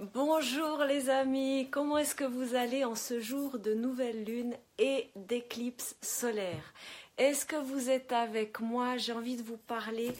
Bonjour les amis, comment est-ce que vous allez en ce jour de nouvelle lune et d'éclipse solaire? Est-ce que vous êtes avec moi? J'ai envie de vous parler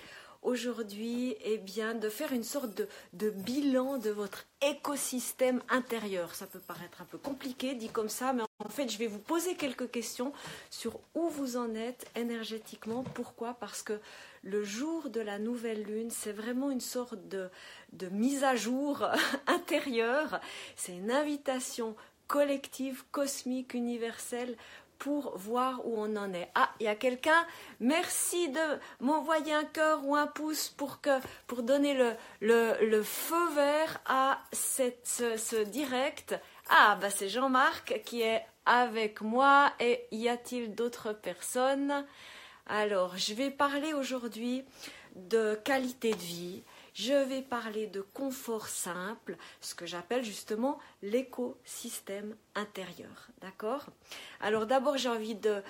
aujourd'hui eh bien, de faire une sorte de, de, bilan de votre écosystème intérieur. Ça peut paraître un peu compliqué dit comme ça, mais en fait, je vais vous poser quelques questions sur où vous en êtes énergétiquement. Pourquoi? Parce que le jour de la nouvelle lune, c'est vraiment une sorte de, de mise à jour intérieure. C'est une invitation collective, cosmique, universelle pour voir où on en est. Ah, il y a quelqu'un? Merci de m'envoyer un cœur ou un pouce pour, que, pour donner le, le, feu vert à cette, ce, direct. Ah, bah c'est Jean-Marc qui est avec moi. Et y a-t-il d'autres personnes? Alors, je vais parler aujourd'hui de qualité de vie, je vais parler de confort simple, ce que j'appelle justement l'écosystème intérieur. D'accord? Alors d'abord, j'ai envie de,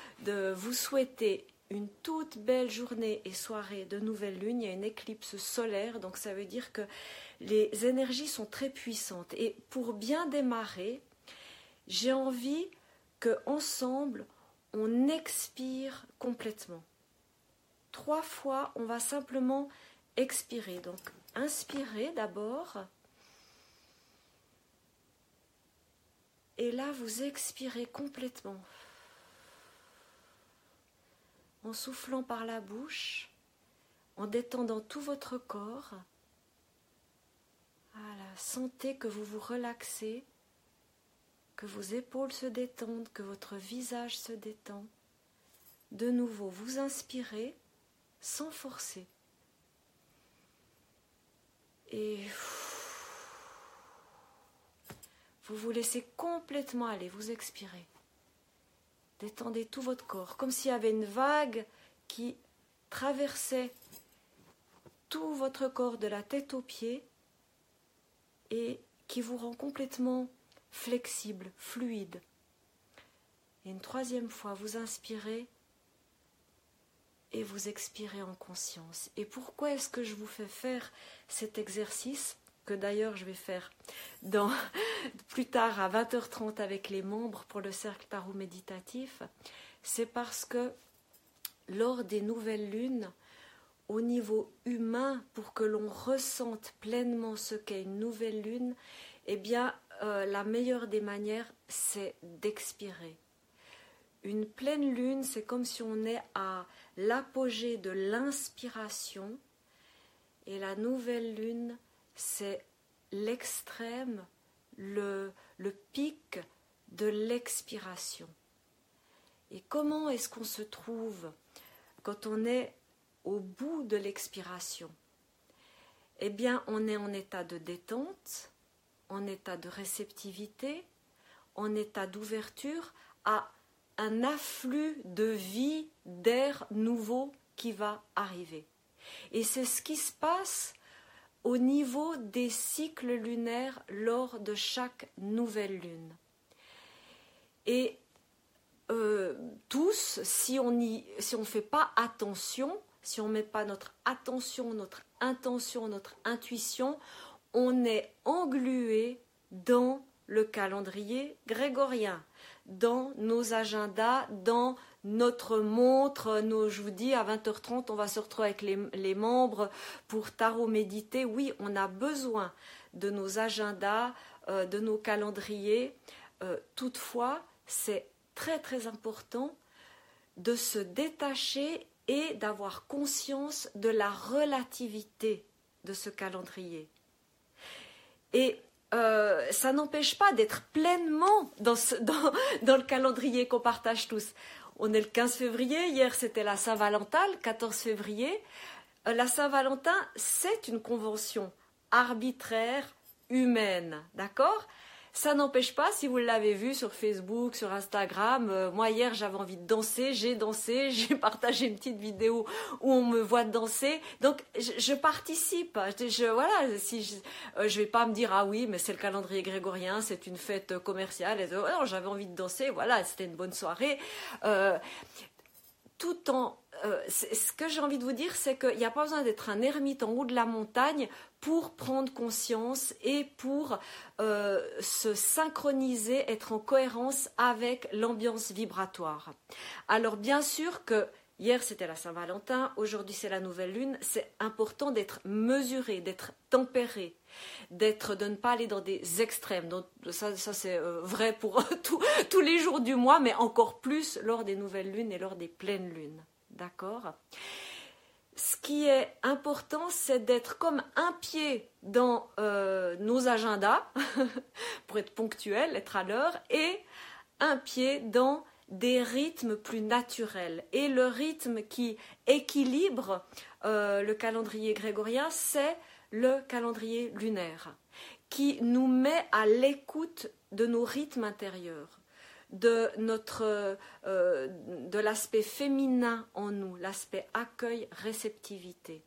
vous souhaiter une toute belle journée et soirée de nouvelle lune. Il y a une éclipse solaire, donc ça veut dire que les énergies sont très puissantes. Et pour bien démarrer, j'ai envie que ensemble on expire complètement. Trois fois, on va simplement expirer. Donc inspirez d'abord. Et là, vous expirez complètement. En soufflant par la bouche, en détendant tout votre corps. Voilà, sentez que vous vous relaxez, que vos épaules se détendent, que votre visage se détend. De nouveau, vous inspirez sans forcer et vous vous laissez complètement aller, vous expirez. Détendez tout votre corps, comme s'il y avait une vague qui traversait tout votre corps de la tête aux pieds et qui vous rend complètement flexible, fluide. Et une troisième fois, vous inspirez et vous expirez en conscience. Et pourquoi est-ce que je vous fais faire cet exercice que d'ailleurs je vais faire plus tard à 20h30 avec les membres pour le cercle tarot méditatif C'est parce que lors des nouvelles lunes, au niveau humain, pour que l'on ressente pleinement ce qu'est une nouvelle lune, eh bien, euh, la meilleure des manières, c'est d'expirer. Une pleine lune, c'est comme si on est à l'apogée de l'inspiration et la nouvelle lune, c'est l'extrême, le, le pic de l'expiration. Et comment est-ce qu'on se trouve quand on est au bout de l'expiration? Eh bien, on est en état de détente, en état de réceptivité, en état d'ouverture à un afflux de vie, d'air nouveau qui va arriver. Et c'est ce qui se passe au niveau des cycles lunaires lors de chaque nouvelle lune. Et euh, tous, si on ne si fait pas attention, si on ne met pas notre attention, notre intention, notre intuition, on est englué dans le calendrier grégorien dans nos agendas, dans notre montre. Je vous dis, à 20h30, on va se retrouver avec les, membres pour tarot méditer. Oui, on a besoin de nos agendas, euh, de nos calendriers. Euh, toutefois, c'est très très important de se détacher et d'avoir conscience de la relativité de ce calendrier. Et euh, ça n'empêche pas d'être pleinement dans, le calendrier qu'on partage tous. On est le 15 février, hier c'était la Saint-Valentin, le 14 février. Euh, la Saint-Valentin, c'est une convention arbitraire, humaine, d'accord? Ça n'empêche pas, si vous l'avez vu sur Facebook, sur Instagram, euh, moi hier j'avais envie de danser, j'ai dansé, j'ai partagé une petite vidéo où on me voit danser. Donc je, participe. Je, voilà, si je, euh, vais pas me dire ah oui, mais c'est le calendrier grégorien, c'est une fête commerciale. non, j'avais envie de danser. Voilà, c'était une bonne soirée. Euh, tout en euh, ce que j'ai envie de vous dire, c'est qu'il n'y a pas besoin d'être un ermite en haut de la montagne pour prendre conscience et pour euh, se synchroniser, être en cohérence avec l'ambiance vibratoire. Alors bien sûr que hier c'était la Saint-Valentin, aujourd'hui c'est la nouvelle lune, c'est important d'être mesuré, d'être tempéré, d'être de ne pas aller dans des extrêmes. Donc, ça, c'est euh, vrai pour tous les jours du mois, mais encore plus lors des nouvelles lunes et lors des pleines lunes. D'accord ce qui est important, c'est d'être comme un pied dans euh, nos agendas, pour être ponctuel, être à l'heure, et un pied dans des rythmes plus naturels. Et le rythme qui équilibre euh, le calendrier grégorien, c'est le calendrier lunaire, qui nous met à l'écoute de nos rythmes intérieurs de notre euh, de l'aspect féminin en nous, l'aspect accueil, réceptivité.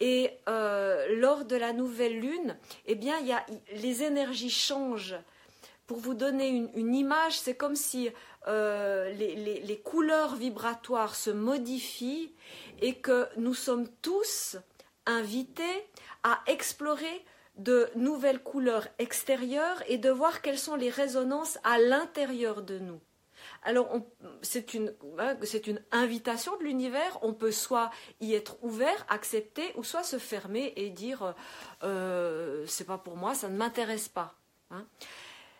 Et euh, lors de la nouvelle lune, eh bien, y a, les énergies changent. Pour vous donner une, image, c'est comme si euh, les, les, couleurs vibratoires se modifient et que nous sommes tous invités à explorer de nouvelles couleurs extérieures et de voir quelles sont les résonances à l'intérieur de nous. Alors, c'est une, hein, une, invitation de l'univers. On peut soit y être ouvert, accepter, ou soit se fermer et dire euh, c'est pas pour moi, ça ne m'intéresse pas. Hein.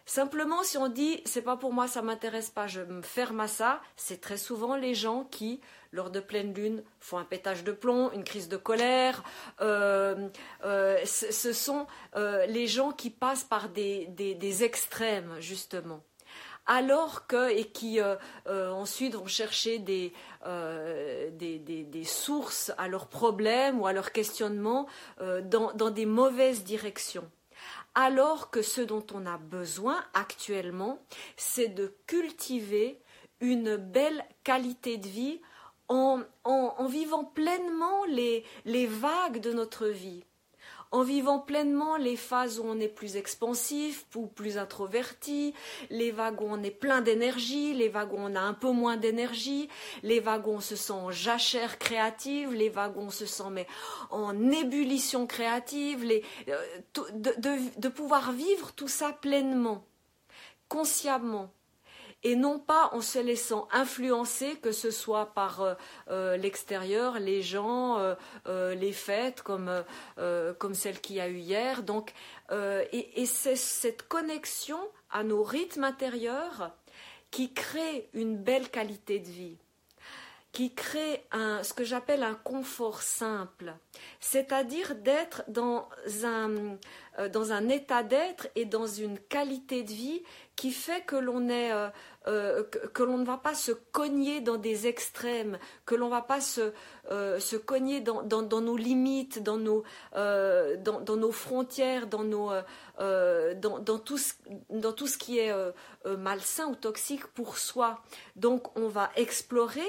Simplement, si on dit c'est pas pour moi, ça m'intéresse pas, je me ferme à ça, c'est très souvent les gens qui lors de pleine lune, font un pétage de plomb, une crise de colère. Euh, euh, ce sont euh, les gens qui passent par des, extrêmes, justement. Alors que, et qui ensuite vont chercher des, des, sources à leurs problèmes ou à leurs questionnements dans des mauvaises directions alors que ce dont on a besoin actuellement, c'est de cultiver une belle qualité de vie en, vivant pleinement les, vagues de notre vie, en vivant pleinement les phases où on est plus expansif ou plus introverti, les vagues où on est plein d'énergie, les vagues où on a un peu moins d'énergie, les vagues où on se sent en jachère créative, les vagues où on se sent en ébullition créative, euh, de pouvoir vivre tout ça pleinement, consciemment et non pas en se laissant influencer, que ce soit par euh, euh, l'extérieur, les gens, euh, les fêtes comme, comme celle qu'il y a eu hier. Donc, et, c'est cette connexion à nos rythmes intérieurs qui crée une belle qualité de vie qui crée ce que j'appelle un confort simple, c'est-à-dire d'être dans un, dans un état d'être et dans une qualité de vie qui fait que l'on est euh, que, l'on ne va pas se cogner dans des extrêmes, que l'on ne va pas se, euh, cogner dans, nos limites, dans nos, euh, frontières, dans tout ce qui est malsain ou toxique pour soi. Donc on va explorer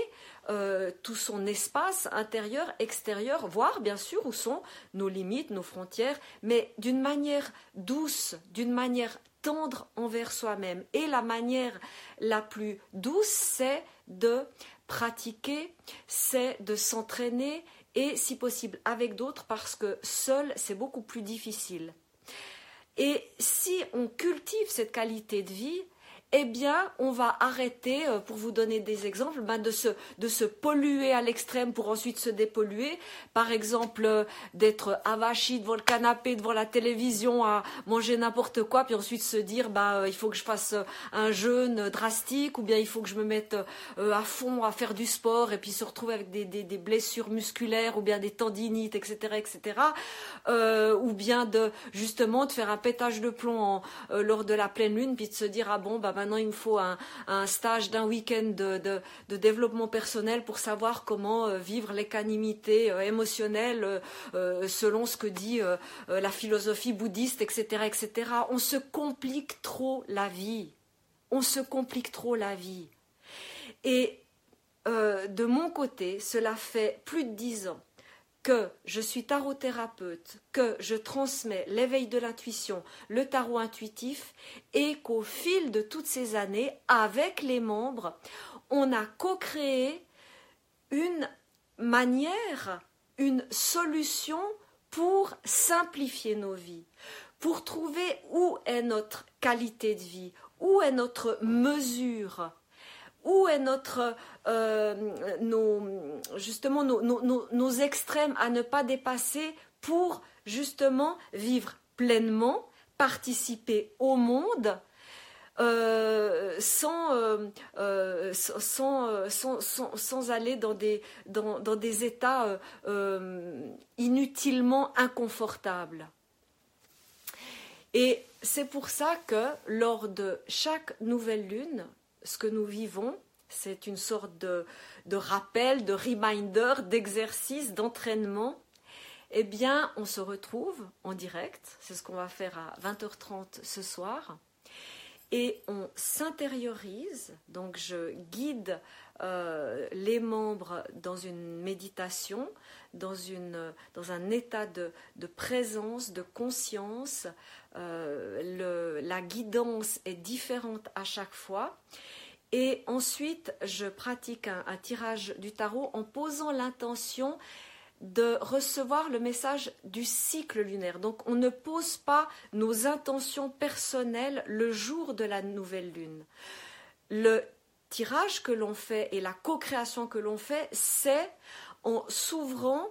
tout son espace intérieur, extérieur, voir bien sûr où sont nos limites, nos frontières, mais d'une manière douce, d'une manière tendre envers soi-même. Et la manière la plus douce, c'est de pratiquer, c'est de s'entraîner et si possible avec d'autres parce que seul, c'est beaucoup plus difficile. Et si on cultive cette qualité de vie, eh bien, on va arrêter, euh, pour vous donner des exemples, ben, de, se, polluer à l'extrême pour ensuite se dépolluer. Par exemple, euh, d'être avachi devant le canapé, devant la télévision, à manger n'importe quoi, puis ensuite se dire, bah, il faut que je fasse un jeûne drastique, ou bien il faut que je me mette à fond à faire du sport, et puis se retrouver avec des, blessures musculaires, ou bien des tendinites, etc., etc. ou bien de, justement, de faire un pétage de plomb lors de la pleine lune, puis de se dire, ah bon, bah, maintenant il me faut un, stage d'un week-end de, développement personnel pour savoir comment euh, vivre l'équanimité euh, émotionnelle euh, selon ce que dit la philosophie bouddhiste, etc. On se complique trop la vie. On se complique trop la vie. Et de mon côté, cela fait plus de dix ans que je suis tarot-thérapeute, que je transmets l'éveil de l'intuition, le tarot intuitif, et qu'au fil de toutes ces années, avec les membres, on a co-créé une manière, une solution pour simplifier nos vies, pour trouver où est notre qualité de vie, où est notre mesure, où est notre euh, nos, justement nos, extrêmes à ne pas dépasser pour justement vivre pleinement, participer au monde euh, sans, euh, sans, aller dans des, dans des états inutilement inconfortables. Et c'est pour ça que lors de chaque nouvelle lune, ce que nous vivons, c'est une sorte de, rappel, de reminder, d'exercice, d'entraînement. Eh bien, on se retrouve en direct, c'est ce qu'on va faire à 20h30 ce soir, et on s'intériorise, donc je guide euh, les membres dans une méditation, dans, une, dans un état de, de présence, de conscience. Euh, la guidance est différente à chaque fois. Et ensuite, je pratique un, tirage du tarot en posant l'intention de recevoir le message du cycle lunaire. Donc on ne pose pas nos intentions personnelles le jour de la nouvelle lune. Le tirage que l'on fait et la co-création que l'on fait, c'est en s'ouvrant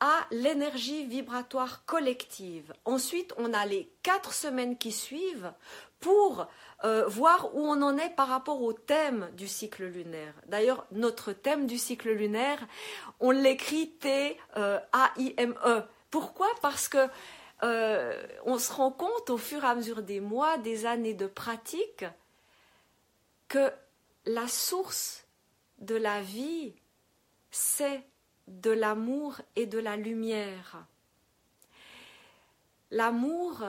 à l'énergie vibratoire collective. Ensuite, on a les quatre semaines qui suivent pour euh, voir où on en est par rapport au thème du cycle lunaire. D'ailleurs, notre thème du cycle lunaire, on l'écrit T-A-I-M-E. Pourquoi? Parce que euh, on se rend compte au fur et à mesure des mois, des années de pratique, que la source de la vie, c'est de l'amour et de la lumière. L'amour,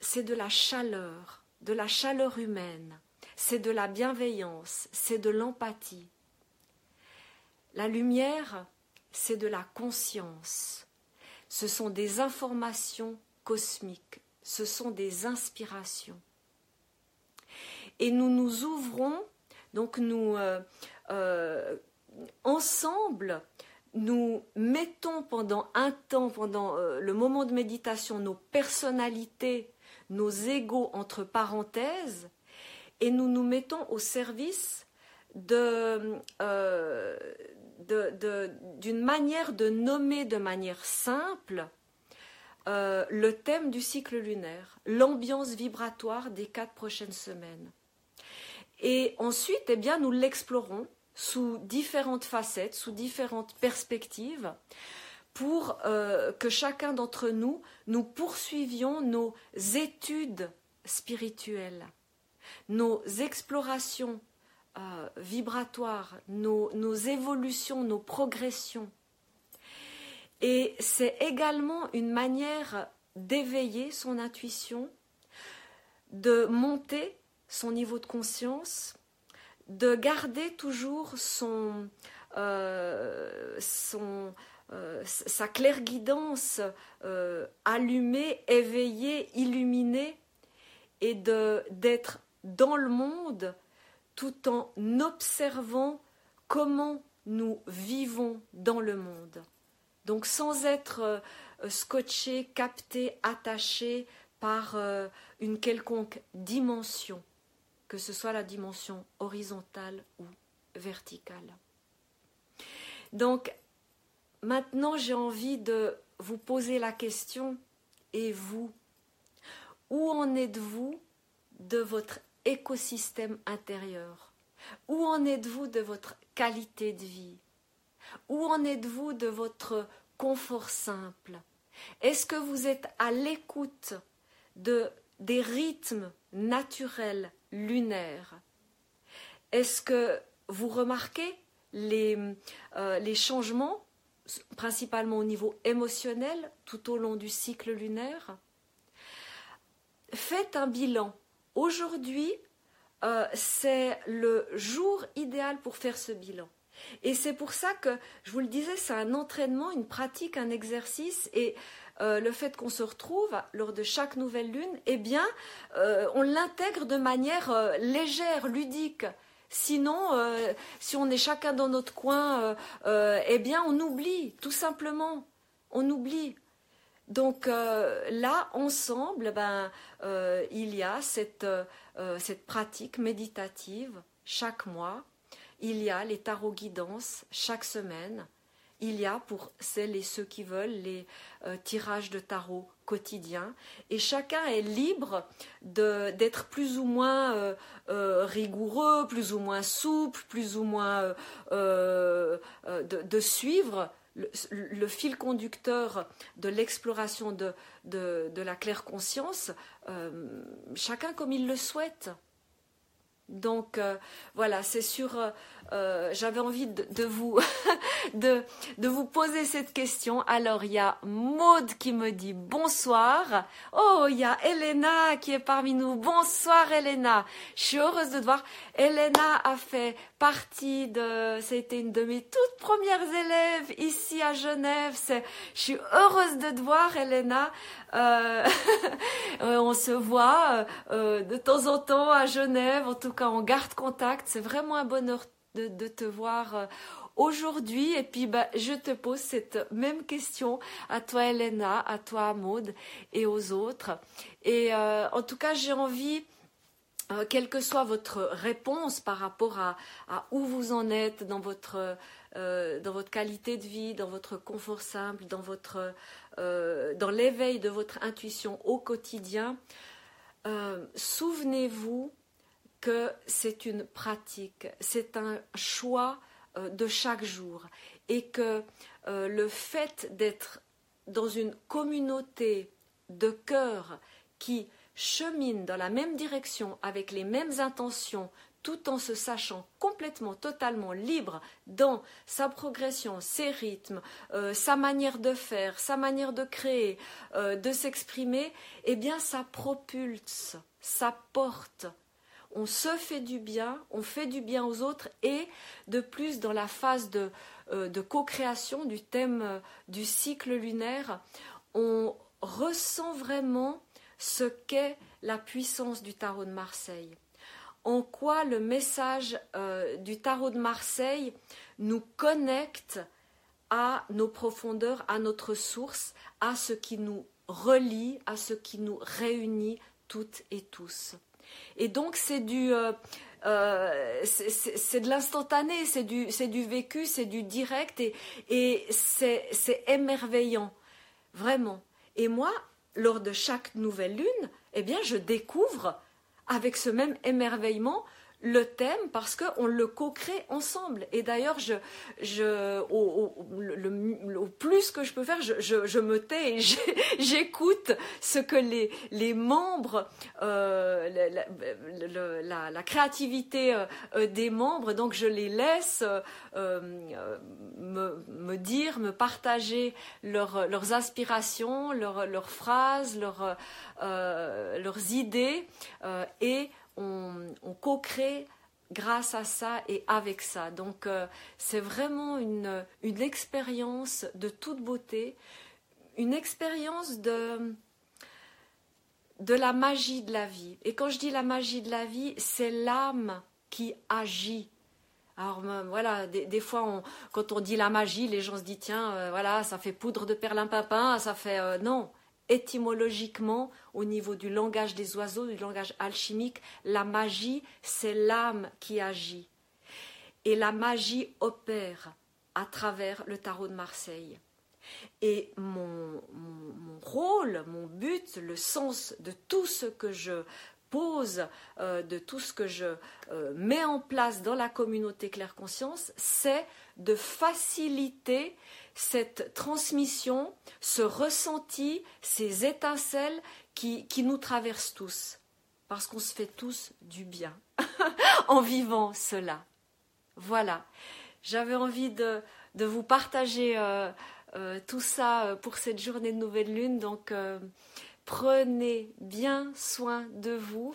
c'est de la chaleur, de la chaleur humaine, c'est de la bienveillance, c'est de l'empathie. La lumière, c'est de la conscience. Ce sont des informations cosmiques, ce sont des inspirations. Et nous nous ouvrons, donc nous, euh, euh, ensemble, nous mettons pendant un temps, pendant euh, le moment de méditation, nos personnalités, nos égaux entre parenthèses, et nous nous mettons au service euh, d'une manière de nommer de manière simple euh, le thème du cycle lunaire, l'ambiance vibratoire des quatre prochaines semaines. Et ensuite, eh bien, nous l'explorons sous différentes facettes, sous différentes perspectives, pour euh, que chacun d'entre nous, nous poursuivions nos études spirituelles, nos explorations euh, vibratoires, nos, nos évolutions, nos progressions. Et c'est également une manière d'éveiller son intuition, de monter son niveau de conscience, de garder toujours son, euh, euh, sa claire guidance euh, allumée, éveillée, illuminée, et d'être dans le monde tout en observant comment nous vivons dans le monde. Donc sans être scotché, capté, attaché par une quelconque dimension que ce soit la dimension horizontale ou verticale. Donc, maintenant, j'ai envie de vous poser la question, et vous, où en êtes-vous de votre écosystème intérieur? Où en êtes-vous de votre qualité de vie? Où en êtes-vous de votre confort simple? Est-ce que vous êtes à l'écoute de, des rythmes naturels lunaire. Est-ce que vous remarquez les, euh, les changements, principalement au niveau émotionnel, tout au long du cycle lunaire? Faites un bilan. Aujourd'hui, euh, c'est le jour idéal pour faire ce bilan. Et c'est pour ça que, je vous le disais, c'est un entraînement, une pratique, un exercice. Et euh, le fait qu'on se retrouve lors de chaque nouvelle lune, eh bien, euh, on l'intègre de manière euh, légère, ludique. Sinon, si on est chacun dans notre coin, eh bien, on oublie, tout simplement. On oublie. Donc là, ensemble, ben, il y a cette, cette pratique méditative chaque mois. Il y a les tarots guidances chaque semaine il y a pour celles et ceux qui veulent les euh, tirages de tarot quotidiens et chacun est libre d'être plus ou moins euh, euh, rigoureux, plus ou moins souple, plus ou moins de, suivre le, fil conducteur de l'exploration de, de, la claire conscience, chacun comme il le souhaite. Donc voilà, c'est sur euh, j'avais envie de, vous de, de, vous poser cette question. Alors il y a Maude qui me dit bonsoir. Oh, il y a Elena qui est parmi nous. Bonsoir Elena. Je suis heureuse de te voir. Elena a fait partie de, c'était une de mes toutes premières élèves ici à Genève. je suis heureuse de te voir Elena. Euh, euh, on se voit de temps en temps à Genève. En tout cas, on garde contact. C'est vraiment un bonheur de, te voir euh, aujourd'hui. Et puis, bah, je te pose cette même question à toi, Elena, à toi, Maude, et aux autres. Et euh, en tout cas, j'ai envie, euh, quelle que soit votre réponse par rapport à, où vous en êtes dans votre, dans votre qualité de vie, dans votre confort simple, dans, votre, dans l'éveil de votre intuition au quotidien, souvenez-vous que c'est une pratique, c'est un choix euh, de chaque jour. Et que euh, le fait d'être dans une communauté de cœur qui chemine dans la même direction avec les mêmes intentions tout en se sachant complètement, totalement libre dans sa progression, ses rythmes, euh, sa manière de faire, sa manière de créer, de s'exprimer, eh bien ça propulse, ça porte on se fait du bien, on fait du bien aux autres et de plus dans la phase de, euh, co-création du thème euh, du cycle lunaire, on ressent vraiment ce qu'est la puissance du tarot de Marseille. En quoi le message euh, du tarot de Marseille nous connecte à nos profondeurs, à notre source, à ce qui nous relie, à ce qui nous réunit toutes et tous. Et donc c'est du euh, euh, c'est de l'instantané, c'est du, vécu, c'est du direct et, et c'est émerveillant, vraiment. Et moi, lors de chaque nouvelle lune, eh bien, je découvre avec ce même émerveillement le thème parce qu'on le co-crée ensemble. Et d'ailleurs, je, je, au, le, plus que je peux faire, je, je, me tais et j'écoute ce que les, les membres, euh, la, la, créativité euh, des membres, donc je les laisse euh, me, me, dire, me partager leurs aspirations, leurs, leurs phrases, leurs, leurs idées et on, co-crée grâce à ça et avec ça. Donc euh, c'est vraiment une, expérience de toute beauté, une expérience de, de la magie de la vie. Et quand je dis la magie de la vie, c'est l'âme qui agit. Alors voilà, des, fois, quand on dit la magie, les gens se disent tiens, euh, voilà, ça fait poudre de perlimpinpin, ça fait euh, non étymologiquement, au niveau du langage des oiseaux, du langage alchimique, la magie, c'est l'âme qui agit. Et la magie opère à travers le tarot de Marseille. Et mon, rôle, mon but, le sens de tout ce que je pose, euh, de tout ce que je euh, mets en place dans la communauté Claire Conscience, c'est de faciliter cette transmission, ce ressenti, ces étincelles qui, nous traversent tous, parce qu'on se fait tous du bien en vivant cela. Voilà, j'avais envie de, de, vous partager euh, euh, tout ça euh, pour cette journée de nouvelle lune, donc prenez bien soin de vous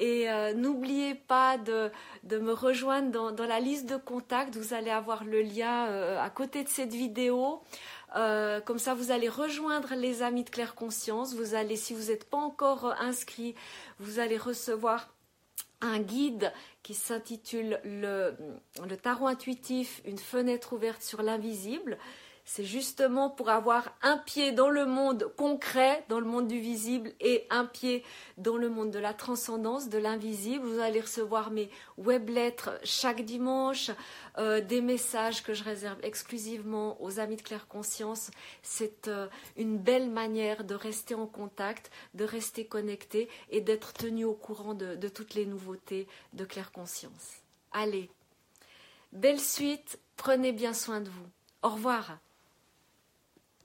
et euh, n'oubliez pas de, me rejoindre dans, la liste de contacts. Vous allez avoir le lien euh, à côté de cette vidéo. Euh, comme ça, vous allez rejoindre les amis de Claire Conscience. Vous allez, si vous n'êtes pas encore inscrit, vous allez recevoir un guide qui s'intitule le, le tarot intuitif, une fenêtre ouverte sur l'invisible c'est justement pour avoir un pied dans le monde concret, dans le monde du visible, et un pied dans le monde de la transcendance, de l'invisible. Vous allez recevoir mes web lettres chaque dimanche, euh, des messages que je réserve exclusivement aux amis de Claire Conscience. C'est euh, une belle manière de rester en contact, de rester connecté et d'être tenu au courant de toutes les nouveautés de Claire Conscience. Allez, belle suite, prenez bien soin de vous. Au revoir.